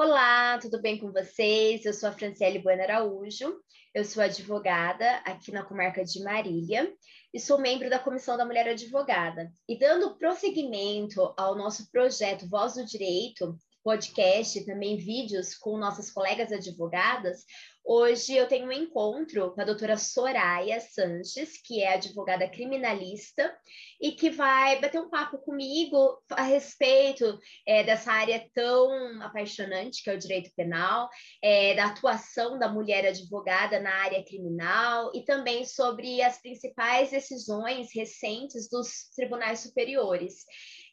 Olá, tudo bem com vocês? Eu sou a Franciele Bueno Araújo, eu sou advogada aqui na comarca de Marília e sou membro da Comissão da Mulher Advogada. E dando prosseguimento ao nosso projeto Voz do Direito, podcast, também vídeos com nossas colegas advogadas, Hoje eu tenho um encontro com a doutora Soraya Sanches, que é advogada criminalista e que vai bater um papo comigo a respeito é, dessa área tão apaixonante que é o direito penal, é, da atuação da mulher advogada na área criminal e também sobre as principais decisões recentes dos tribunais superiores.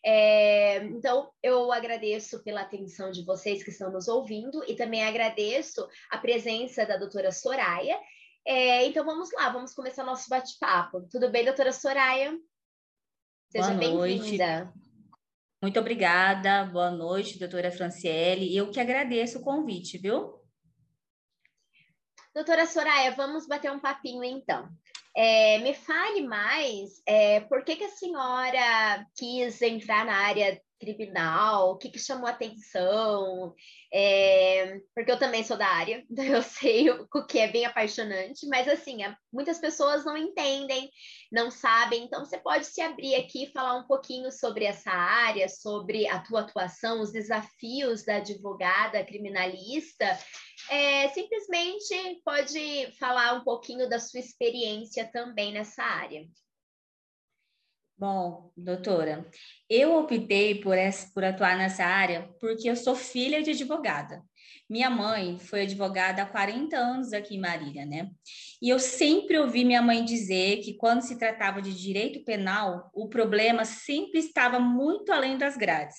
É, então, eu agradeço pela atenção de vocês que estão nos ouvindo e também agradeço a presença da doutora Soraya. É, então, vamos lá, vamos começar nosso bate-papo. Tudo bem, doutora Soraya? Seja bem-vinda. Muito obrigada, boa noite, doutora Franciele. Eu que agradeço o convite, viu? Doutora Soraya, vamos bater um papinho então. É, me fale mais, é, por que, que a senhora quis entrar na área criminal? O que, que chamou atenção? É, porque eu também sou da área, então eu sei o, o que é bem apaixonante, mas assim, muitas pessoas não entendem, não sabem, então você pode se abrir aqui e falar um pouquinho sobre essa área, sobre a tua atuação, os desafios da advogada criminalista é, simplesmente pode falar um pouquinho da sua experiência também nessa área. Bom, doutora, eu optei por, essa, por atuar nessa área porque eu sou filha de advogada. Minha mãe foi advogada há 40 anos aqui em Marília, né? E eu sempre ouvi minha mãe dizer que quando se tratava de direito penal, o problema sempre estava muito além das grades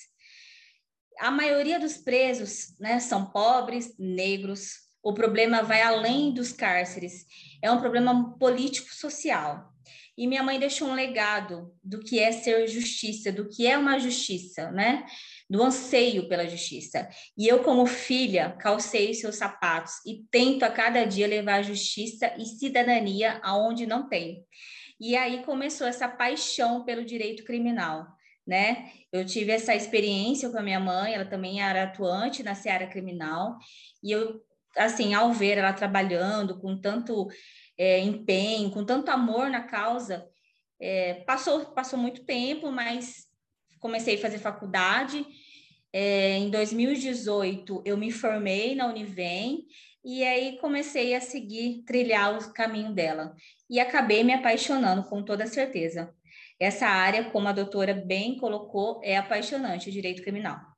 a maioria dos presos né, são pobres, negros. O problema vai além dos cárceres. É um problema político-social. E minha mãe deixou um legado do que é ser justiça, do que é uma justiça, né? Do anseio pela justiça. E eu, como filha, calcei os seus sapatos e tento a cada dia levar justiça e cidadania aonde não tem. E aí começou essa paixão pelo direito criminal né? Eu tive essa experiência com a minha mãe, ela também era atuante na seara criminal, e eu, assim, ao ver ela trabalhando com tanto é, empenho, com tanto amor na causa, é, passou, passou muito tempo, mas comecei a fazer faculdade. É, em 2018, eu me formei na Univem e aí comecei a seguir, trilhar o caminho dela. E acabei me apaixonando, com toda certeza. Essa área, como a doutora bem colocou, é apaixonante, o direito criminal.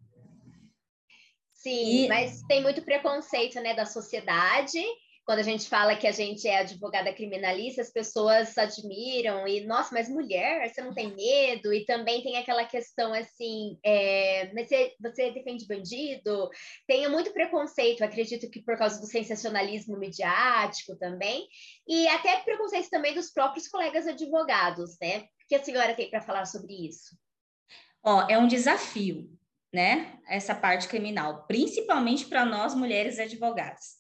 Sim, e... mas tem muito preconceito, né, da sociedade. Quando a gente fala que a gente é advogada criminalista, as pessoas admiram e, nossa, mas mulher, você não tem medo? E também tem aquela questão assim, é, mas você, você defende bandido? Tem muito preconceito, acredito que por causa do sensacionalismo midiático também, e até preconceito também dos próprios colegas advogados, né? que a senhora tem para falar sobre isso? Ó, é um desafio, né? Essa parte criminal, principalmente para nós mulheres advogadas.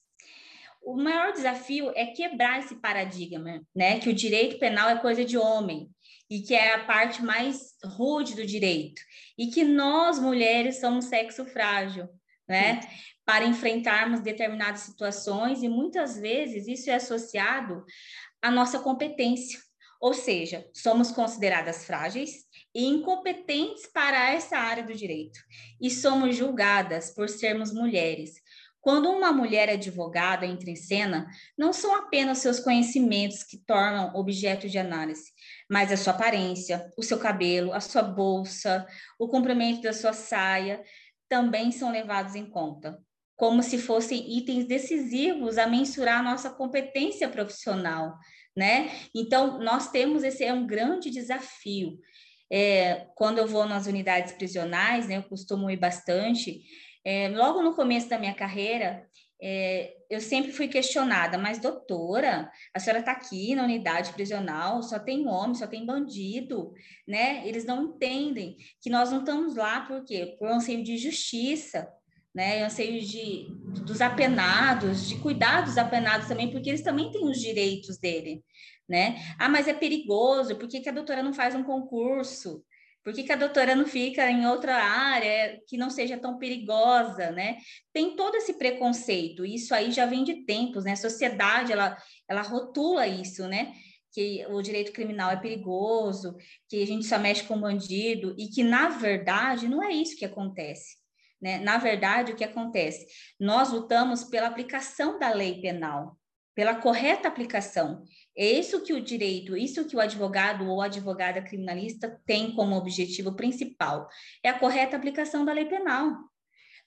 O maior desafio é quebrar esse paradigma, né? Que o direito penal é coisa de homem e que é a parte mais rude do direito e que nós mulheres somos sexo frágil, né? Sim. Para enfrentarmos determinadas situações e muitas vezes isso é associado à nossa competência ou seja, somos consideradas frágeis e incompetentes para essa área do direito e somos julgadas por sermos mulheres. Quando uma mulher advogada entra em cena, não são apenas seus conhecimentos que tornam objeto de análise, mas a sua aparência, o seu cabelo, a sua bolsa, o comprimento da sua saia também são levados em conta, como se fossem itens decisivos a mensurar a nossa competência profissional né? Então, nós temos esse é um grande desafio. É, quando eu vou nas unidades prisionais, né, eu costumo ir bastante. É, logo no começo da minha carreira, é, eu sempre fui questionada, mas doutora, a senhora está aqui na unidade prisional, só tem homem, só tem bandido, né? Eles não entendem que nós não estamos lá por quê? Por anseio de justiça, né? Anseio de, dos apenados, de cuidar dos apenados também, porque eles também têm os direitos dele, né? Ah, mas é perigoso, por que, que a doutora não faz um concurso? Por que, que, a doutora não fica em outra área que não seja tão perigosa, né? Tem todo esse preconceito, isso aí já vem de tempos, né? A sociedade, ela, ela rotula isso, né? Que o direito criminal é perigoso, que a gente só mexe com bandido, e que, na verdade, não é isso que acontece. Né? Na verdade, o que acontece? Nós lutamos pela aplicação da lei penal, pela correta aplicação. É isso que o direito, isso que o advogado ou advogada criminalista tem como objetivo principal, é a correta aplicação da lei penal.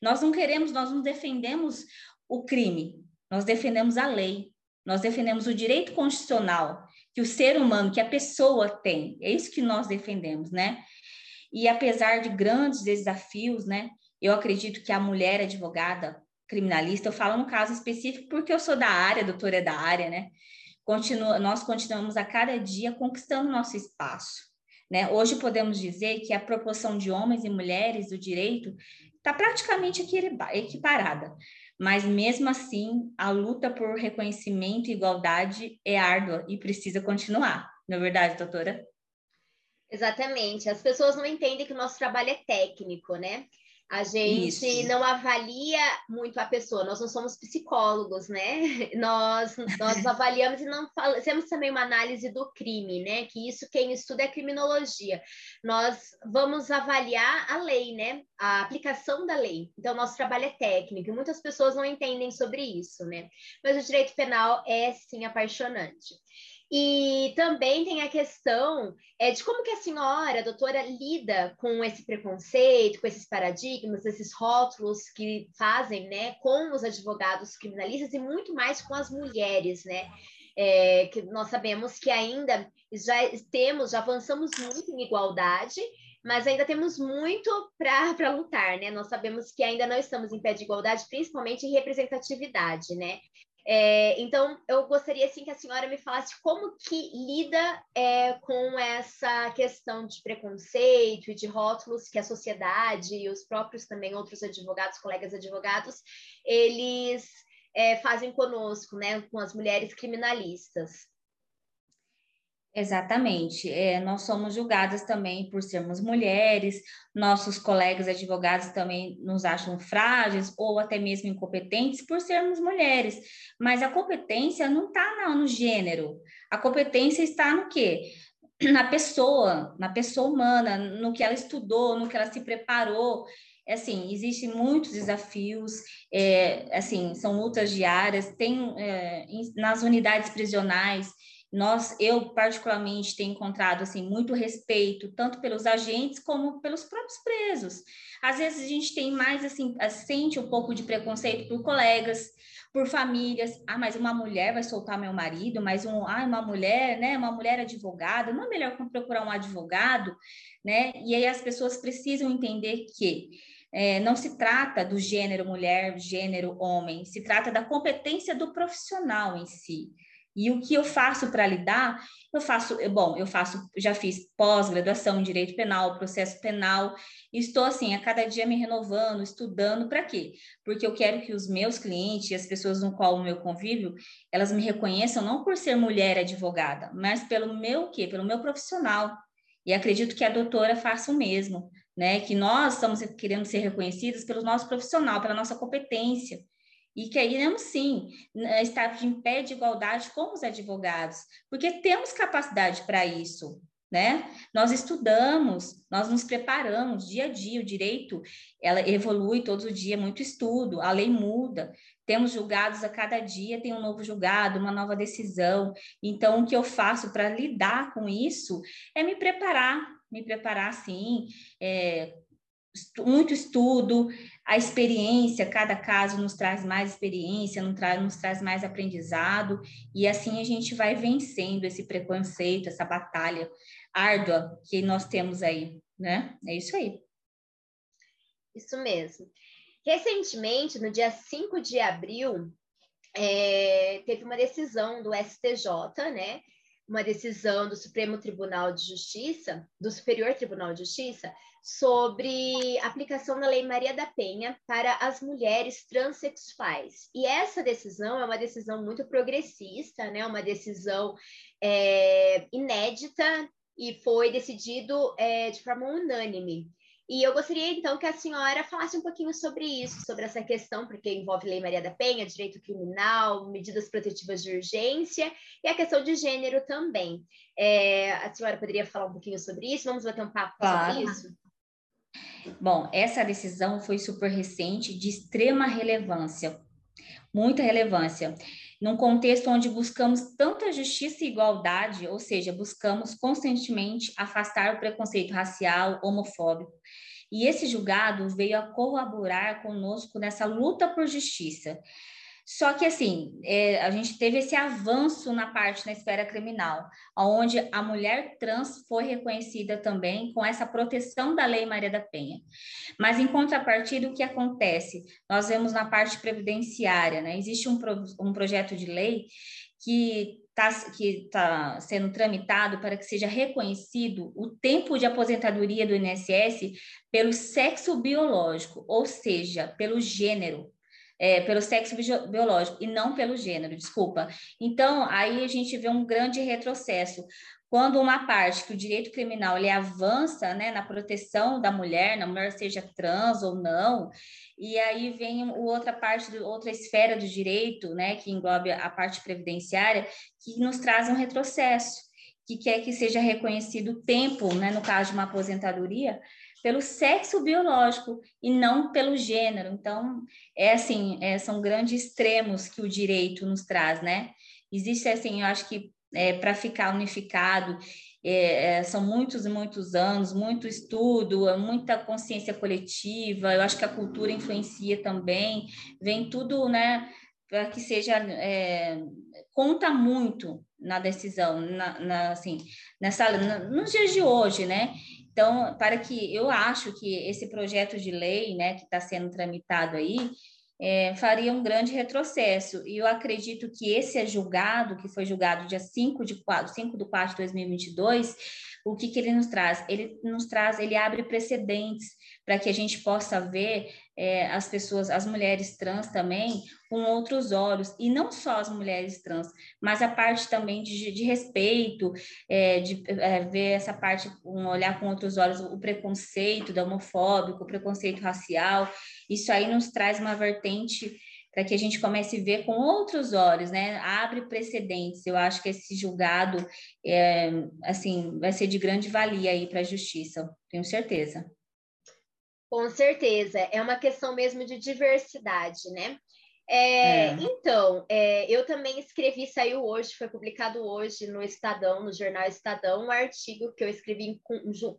Nós não queremos, nós não defendemos o crime, nós defendemos a lei, nós defendemos o direito constitucional que o ser humano, que a pessoa tem. É isso que nós defendemos, né? E apesar de grandes desafios, né? Eu acredito que a mulher advogada criminalista, eu falo no caso específico porque eu sou da área, doutora é da área, né? Continua, nós continuamos a cada dia conquistando nosso espaço. Né? Hoje podemos dizer que a proporção de homens e mulheres do direito está praticamente equiparada, mas mesmo assim a luta por reconhecimento e igualdade é árdua e precisa continuar. Não é verdade, doutora? Exatamente. As pessoas não entendem que o nosso trabalho é técnico, né? A gente Isso. não avalia muito a pessoa, nós não somos psicólogos, né? Nós, nós avaliamos e não fazemos também uma análise do crime, né? Que isso quem estuda é criminologia. Nós vamos avaliar a lei, né? A aplicação da lei. Então, nosso trabalho é técnico e muitas pessoas não entendem sobre isso, né? Mas o direito penal é sim apaixonante. E também tem a questão é, de como que a senhora, a doutora, lida com esse preconceito, com esses paradigmas, esses rótulos que fazem né, com os advogados criminalistas e muito mais com as mulheres, né? É, que nós sabemos que ainda já temos, já avançamos muito em igualdade, mas ainda temos muito para lutar, né? Nós sabemos que ainda não estamos em pé de igualdade, principalmente em representatividade, né? É, então, eu gostaria assim que a senhora me falasse como que lida é, com essa questão de preconceito e de rótulos que a sociedade e os próprios também outros advogados, colegas advogados, eles é, fazem conosco, né, com as mulheres criminalistas. Exatamente. É, nós somos julgadas também por sermos mulheres, nossos colegas advogados também nos acham frágeis ou até mesmo incompetentes por sermos mulheres. Mas a competência não está no gênero, a competência está no quê? Na pessoa, na pessoa humana, no que ela estudou, no que ela se preparou. É assim, existem muitos desafios, é, assim, são lutas diárias, tem é, nas unidades prisionais nós, eu particularmente tenho encontrado assim muito respeito tanto pelos agentes como pelos próprios presos. Às vezes a gente tem mais assim, sente um pouco de preconceito por colegas, por famílias. Ah, mas uma mulher vai soltar meu marido, mas um, ah, uma mulher, né, uma mulher advogada, não é melhor procurar um advogado, né? E aí as pessoas precisam entender que é, não se trata do gênero mulher, gênero homem, se trata da competência do profissional em si. E o que eu faço para lidar? Eu faço, bom, eu faço, já fiz pós-graduação em direito penal, processo penal, estou assim, a cada dia me renovando, estudando, para quê? Porque eu quero que os meus clientes, as pessoas no qual o meu convívio, elas me reconheçam não por ser mulher advogada, mas pelo meu quê? Pelo meu profissional. E acredito que a doutora faça o mesmo, né? Que nós estamos querendo ser reconhecidas pelo nosso profissional, pela nossa competência e queremos sim né, estar em pé de igualdade com os advogados, porque temos capacidade para isso, né? Nós estudamos, nós nos preparamos dia a dia, o direito, ela evolui todos os dias, muito estudo, a lei muda, temos julgados a cada dia, tem um novo julgado, uma nova decisão, então o que eu faço para lidar com isso é me preparar, me preparar sim, é, muito estudo, a experiência, cada caso nos traz mais experiência, nos traz, nos traz mais aprendizado, e assim a gente vai vencendo esse preconceito, essa batalha árdua que nós temos aí, né? É isso aí. Isso mesmo. Recentemente, no dia 5 de abril, é, teve uma decisão do STJ, né? Uma decisão do Supremo Tribunal de Justiça, do Superior Tribunal de Justiça, sobre aplicação da Lei Maria da Penha para as mulheres transexuais. E essa decisão é uma decisão muito progressista, né? uma decisão é, inédita e foi decidido é, de forma unânime. E eu gostaria, então, que a senhora falasse um pouquinho sobre isso, sobre essa questão, porque envolve Lei Maria da Penha, direito criminal, medidas protetivas de urgência e a questão de gênero também. É, a senhora poderia falar um pouquinho sobre isso? Vamos bater um papo claro. sobre isso? Bom, essa decisão foi super recente, de extrema relevância, muita relevância, num contexto onde buscamos tanta justiça e igualdade, ou seja, buscamos constantemente afastar o preconceito racial, homofóbico. E esse julgado veio a colaborar conosco nessa luta por justiça. Só que, assim, é, a gente teve esse avanço na parte na esfera criminal, onde a mulher trans foi reconhecida também com essa proteção da Lei Maria da Penha. Mas, em contrapartida, o que acontece? Nós vemos na parte previdenciária, né? Existe um, pro, um projeto de lei que está que tá sendo tramitado para que seja reconhecido o tempo de aposentadoria do INSS pelo sexo biológico, ou seja, pelo gênero é, pelo sexo biológico e não pelo gênero, desculpa. Então, aí a gente vê um grande retrocesso. Quando uma parte que o direito criminal ele avança né, na proteção da mulher, na mulher seja trans ou não, e aí vem outra parte, outra esfera do direito, né, que engloba a parte previdenciária, que nos traz um retrocesso, que quer que seja reconhecido o tempo, né, no caso de uma aposentadoria, pelo sexo biológico e não pelo gênero. Então, é assim, é, são grandes extremos que o direito nos traz, né? Existe, assim, eu acho que é, para ficar unificado, é, é, são muitos e muitos anos, muito estudo, muita consciência coletiva, eu acho que a cultura influencia também, vem tudo, né, para que seja, é, conta muito na decisão, na, na assim, nessa, na, nos dias de hoje, né? Então, para que eu acho que esse projeto de lei, né, que está sendo tramitado aí, é, faria um grande retrocesso. E eu acredito que esse é julgado, que foi julgado dia 5 de 4, 5 de 4 de 2022, o que, que ele nos traz? Ele nos traz, ele abre precedentes para que a gente possa ver é, as pessoas, as mulheres trans também, com outros olhos, e não só as mulheres trans, mas a parte também de, de respeito, é, de é, ver essa parte, um olhar com outros olhos, o preconceito da homofóbico, o preconceito racial, isso aí nos traz uma vertente para que a gente comece a ver com outros olhos, né? Abre precedentes. Eu acho que esse julgado, é, assim, vai ser de grande valia aí para a justiça, tenho certeza. Com certeza, é uma questão mesmo de diversidade, né? É, é. Então, é, eu também escrevi, saiu hoje, foi publicado hoje no Estadão, no jornal Estadão, um artigo que eu escrevi em,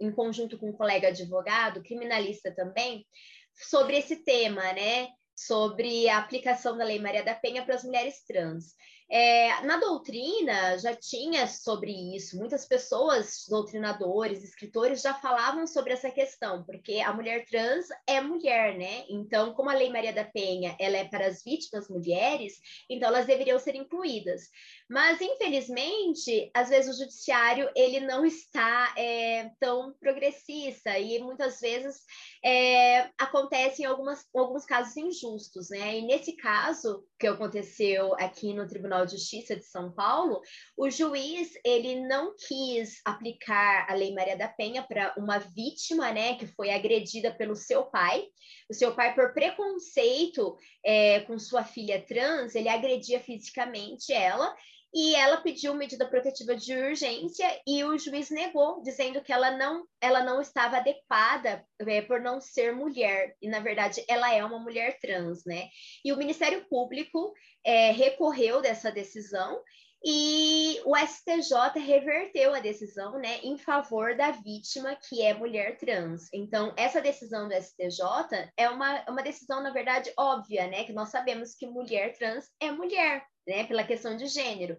em conjunto com um colega advogado, criminalista também, sobre esse tema, né? Sobre a aplicação da Lei Maria da Penha para as mulheres trans. É, na doutrina já tinha sobre isso, muitas pessoas, doutrinadores, escritores, já falavam sobre essa questão, porque a mulher trans é mulher, né? Então, como a Lei Maria da Penha ela é para as vítimas mulheres, então elas deveriam ser incluídas. Mas, infelizmente, às vezes o judiciário ele não está é, tão progressista e muitas vezes é, acontecem algumas, alguns casos injustos, né? E nesse caso que aconteceu aqui no Tribunal de Justiça de São Paulo, o juiz ele não quis aplicar a Lei Maria da Penha para uma vítima, né, que foi agredida pelo seu pai. O seu pai, por preconceito é, com sua filha trans, ele agredia fisicamente ela e ela pediu medida protetiva de urgência e o juiz negou, dizendo que ela não, ela não estava adequada é, por não ser mulher, e na verdade ela é uma mulher trans, né? E o Ministério Público é, recorreu dessa decisão e o STJ reverteu a decisão né, em favor da vítima que é mulher trans. Então, essa decisão do STJ é uma, uma decisão, na verdade, óbvia, né? Que nós sabemos que mulher trans é mulher, né? Pela questão de gênero.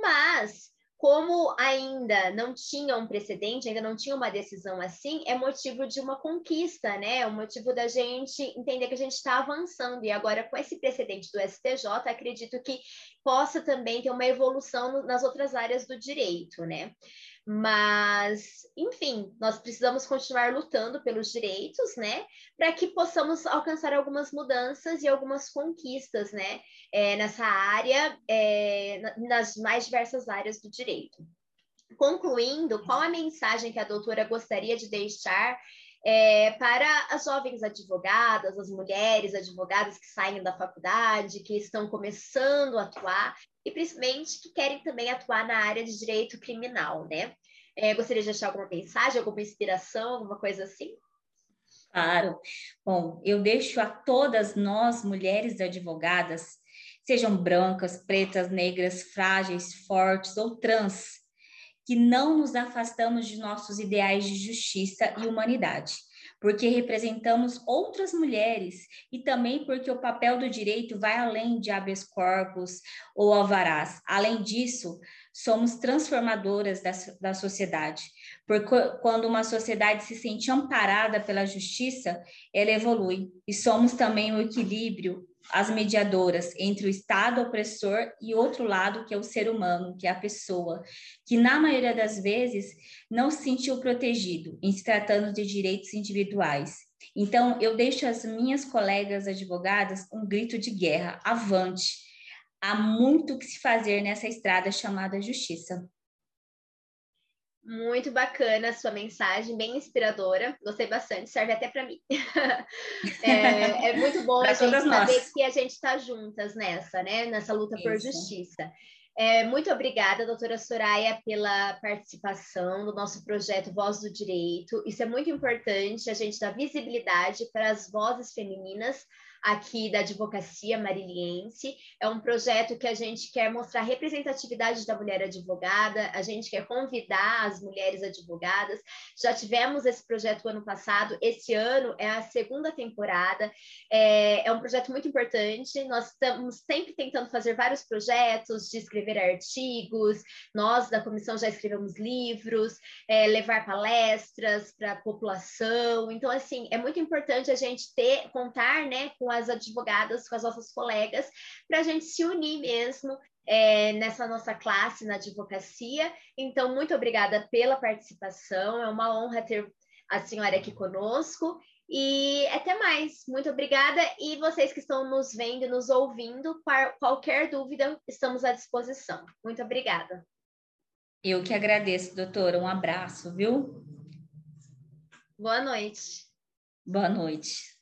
Mas como ainda não tinha um precedente, ainda não tinha uma decisão assim, é motivo de uma conquista, né? É um motivo da gente entender que a gente está avançando. E agora, com esse precedente do STJ, acredito que possa também ter uma evolução nas outras áreas do direito, né? Mas, enfim, nós precisamos continuar lutando pelos direitos, né? Para que possamos alcançar algumas mudanças e algumas conquistas, né? É, nessa área, é, nas mais diversas áreas do direito. Concluindo, qual a mensagem que a doutora gostaria de deixar é, para as jovens advogadas, as mulheres advogadas que saem da faculdade, que estão começando a atuar e principalmente que querem também atuar na área de direito criminal, né? É, gostaria de deixar alguma mensagem, alguma inspiração, alguma coisa assim? Claro. Bom, eu deixo a todas nós, mulheres advogadas, sejam brancas, pretas, negras, frágeis, fortes ou trans, que não nos afastamos de nossos ideais de justiça e humanidade, porque representamos outras mulheres e também porque o papel do direito vai além de habeas corpus ou alvarás. Além disso, somos transformadoras da, da sociedade, porque quando uma sociedade se sente amparada pela justiça, ela evolui, e somos também o equilíbrio as mediadoras entre o Estado opressor e outro lado, que é o ser humano, que é a pessoa, que na maioria das vezes não se sentiu protegido em se tratando de direitos individuais. Então, eu deixo às minhas colegas advogadas um grito de guerra: avante! Há muito que se fazer nessa estrada chamada justiça. Muito bacana a sua mensagem, bem inspiradora. Gostei bastante, serve até para mim. é, é, muito bom a gente saber nós. que a gente está juntas nessa, né? Nessa luta Isso. por justiça. É, muito obrigada, doutora Soraya, pela participação no nosso projeto Voz do Direito. Isso é muito importante, a gente dar visibilidade para as vozes femininas aqui da advocacia mariliense. É um projeto que a gente quer mostrar a representatividade da mulher advogada, a gente quer convidar as mulheres advogadas. Já tivemos esse projeto ano passado, esse ano é a segunda temporada. É, é um projeto muito importante. Nós estamos sempre tentando fazer vários projetos de escrever artigos. Nós da comissão já escrevemos livros, é, levar palestras para a população. Então, assim, é muito importante a gente ter contar, né, com as advogadas, com as nossas colegas, para a gente se unir mesmo é, nessa nossa classe na advocacia. Então, muito obrigada pela participação, é uma honra ter a senhora aqui conosco. E até mais, muito obrigada. E vocês que estão nos vendo, nos ouvindo, qualquer dúvida, estamos à disposição. Muito obrigada. Eu que agradeço, doutora. Um abraço, viu? Boa noite. Boa noite.